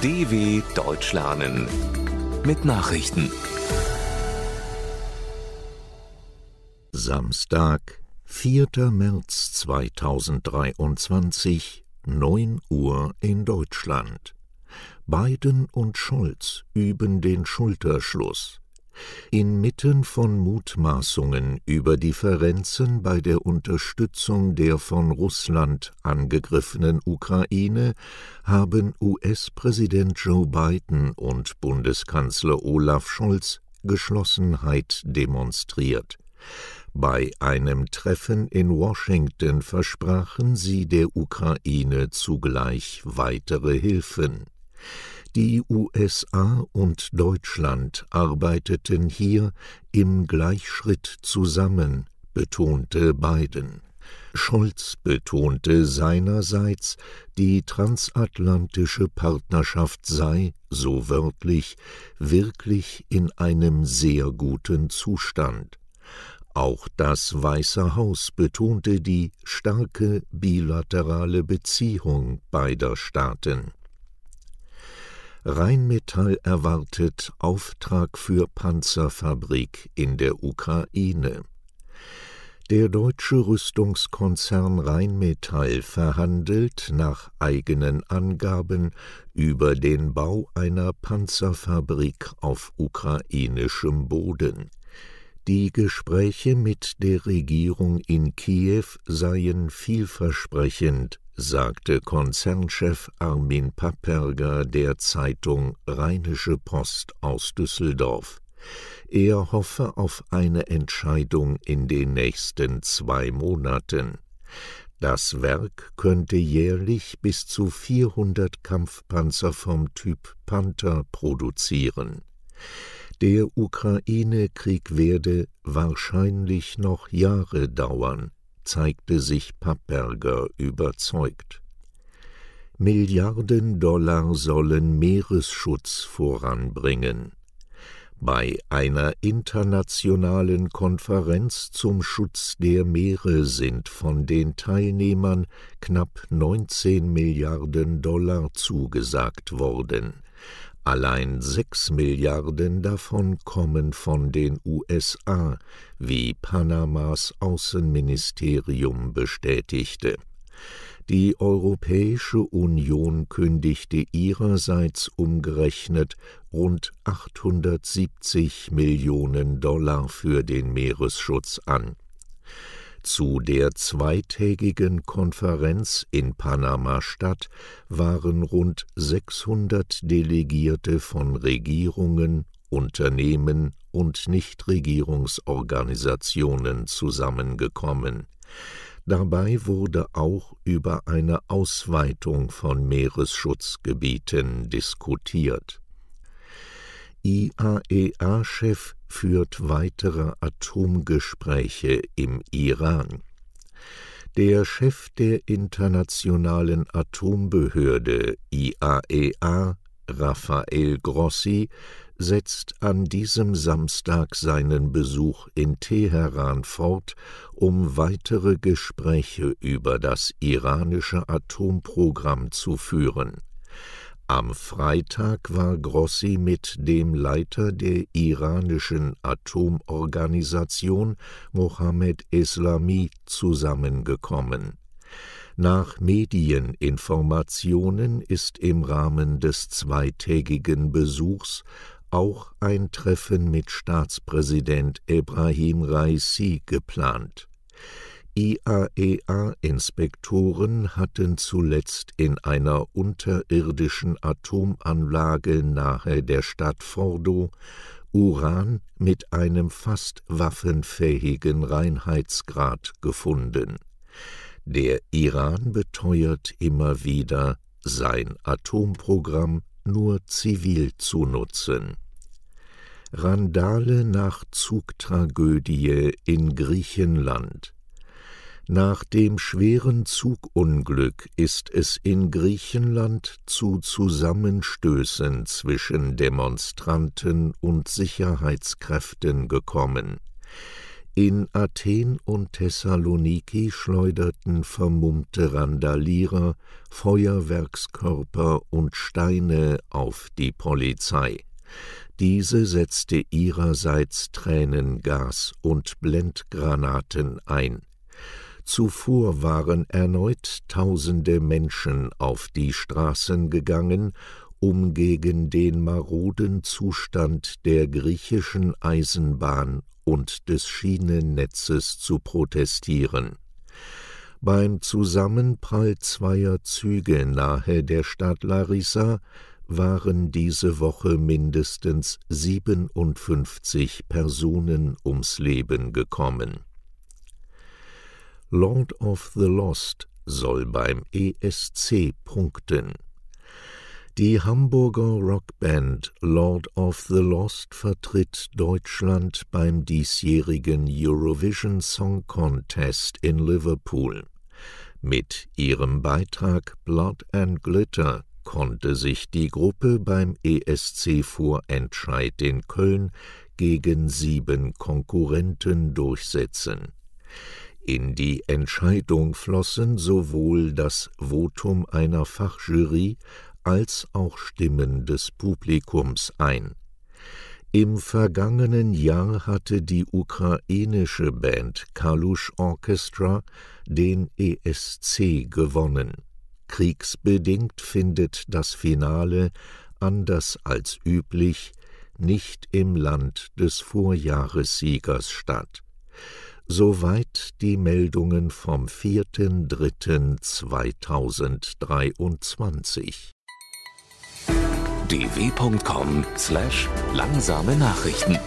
DW Deutsch lernen mit Nachrichten. Samstag, 4. März 2023, 9 Uhr in Deutschland. Biden und Scholz üben den Schulterschluss. Inmitten von Mutmaßungen über Differenzen bei der Unterstützung der von Russland angegriffenen Ukraine haben US-Präsident Joe Biden und Bundeskanzler Olaf Scholz Geschlossenheit demonstriert. Bei einem Treffen in Washington versprachen sie der Ukraine zugleich weitere Hilfen. Die USA und Deutschland arbeiteten hier im Gleichschritt zusammen, betonte Biden. Scholz betonte seinerseits, die transatlantische Partnerschaft sei, so wörtlich, wirklich in einem sehr guten Zustand. Auch das Weiße Haus betonte die starke bilaterale Beziehung beider Staaten. Rheinmetall erwartet Auftrag für Panzerfabrik in der Ukraine. Der deutsche Rüstungskonzern Rheinmetall verhandelt nach eigenen Angaben über den Bau einer Panzerfabrik auf ukrainischem Boden. Die Gespräche mit der Regierung in Kiew seien vielversprechend, sagte Konzernchef Armin Papperger der Zeitung Rheinische Post aus Düsseldorf. Er hoffe auf eine Entscheidung in den nächsten zwei Monaten. Das Werk könnte jährlich bis zu 400 Kampfpanzer vom Typ Panther produzieren. Der Ukraine-Krieg werde wahrscheinlich noch Jahre dauern, zeigte sich Papperger überzeugt. Milliarden Dollar sollen Meeresschutz voranbringen. Bei einer internationalen Konferenz zum Schutz der Meere sind von den Teilnehmern knapp 19 Milliarden Dollar zugesagt worden. Allein sechs Milliarden davon kommen von den USA, wie Panamas Außenministerium bestätigte. Die Europäische Union kündigte ihrerseits umgerechnet rund 870 Millionen Dollar für den Meeresschutz an zu der zweitägigen Konferenz in Panama-Stadt waren rund 600 Delegierte von Regierungen, Unternehmen und Nichtregierungsorganisationen zusammengekommen. Dabei wurde auch über eine Ausweitung von Meeresschutzgebieten diskutiert. IAEA-Chef führt weitere Atomgespräche im Iran. Der Chef der Internationalen Atombehörde IAEA, Rafael Grossi, setzt an diesem Samstag seinen Besuch in Teheran fort, um weitere Gespräche über das iranische Atomprogramm zu führen. Am Freitag war Grossi mit dem Leiter der iranischen Atomorganisation Mohammed Eslami zusammengekommen. Nach Medieninformationen ist im Rahmen des zweitägigen Besuchs auch ein Treffen mit Staatspräsident Ebrahim Raisi geplant IAEA-Inspektoren hatten zuletzt in einer unterirdischen Atomanlage nahe der Stadt Fordo Uran mit einem fast waffenfähigen Reinheitsgrad gefunden. Der Iran beteuert immer wieder, sein Atomprogramm nur zivil zu nutzen. Randale nach Zugtragödie in Griechenland nach dem schweren Zugunglück ist es in Griechenland zu Zusammenstößen zwischen Demonstranten und Sicherheitskräften gekommen. In Athen und Thessaloniki schleuderten vermummte Randalierer Feuerwerkskörper und Steine auf die Polizei. Diese setzte ihrerseits Tränengas und Blendgranaten ein. Zuvor waren erneut tausende Menschen auf die Straßen gegangen, um gegen den maroden Zustand der griechischen Eisenbahn und des Schienennetzes zu protestieren. Beim Zusammenprall zweier Züge nahe der Stadt Larissa waren diese Woche mindestens 57 Personen ums Leben gekommen. Lord of the Lost soll beim ESC punkten. Die Hamburger Rockband Lord of the Lost vertritt Deutschland beim diesjährigen Eurovision Song Contest in Liverpool. Mit ihrem Beitrag Blood and Glitter konnte sich die Gruppe beim ESC-Vorentscheid in Köln gegen sieben Konkurrenten durchsetzen. In die Entscheidung flossen sowohl das Votum einer Fachjury als auch Stimmen des Publikums ein. Im vergangenen Jahr hatte die ukrainische Band Kalush Orchestra den ESC gewonnen. Kriegsbedingt findet das Finale, anders als üblich, nicht im Land des Vorjahressiegers statt. Soweit die Meldungen vom 4.3.2023 dw.com/langsame Nachrichten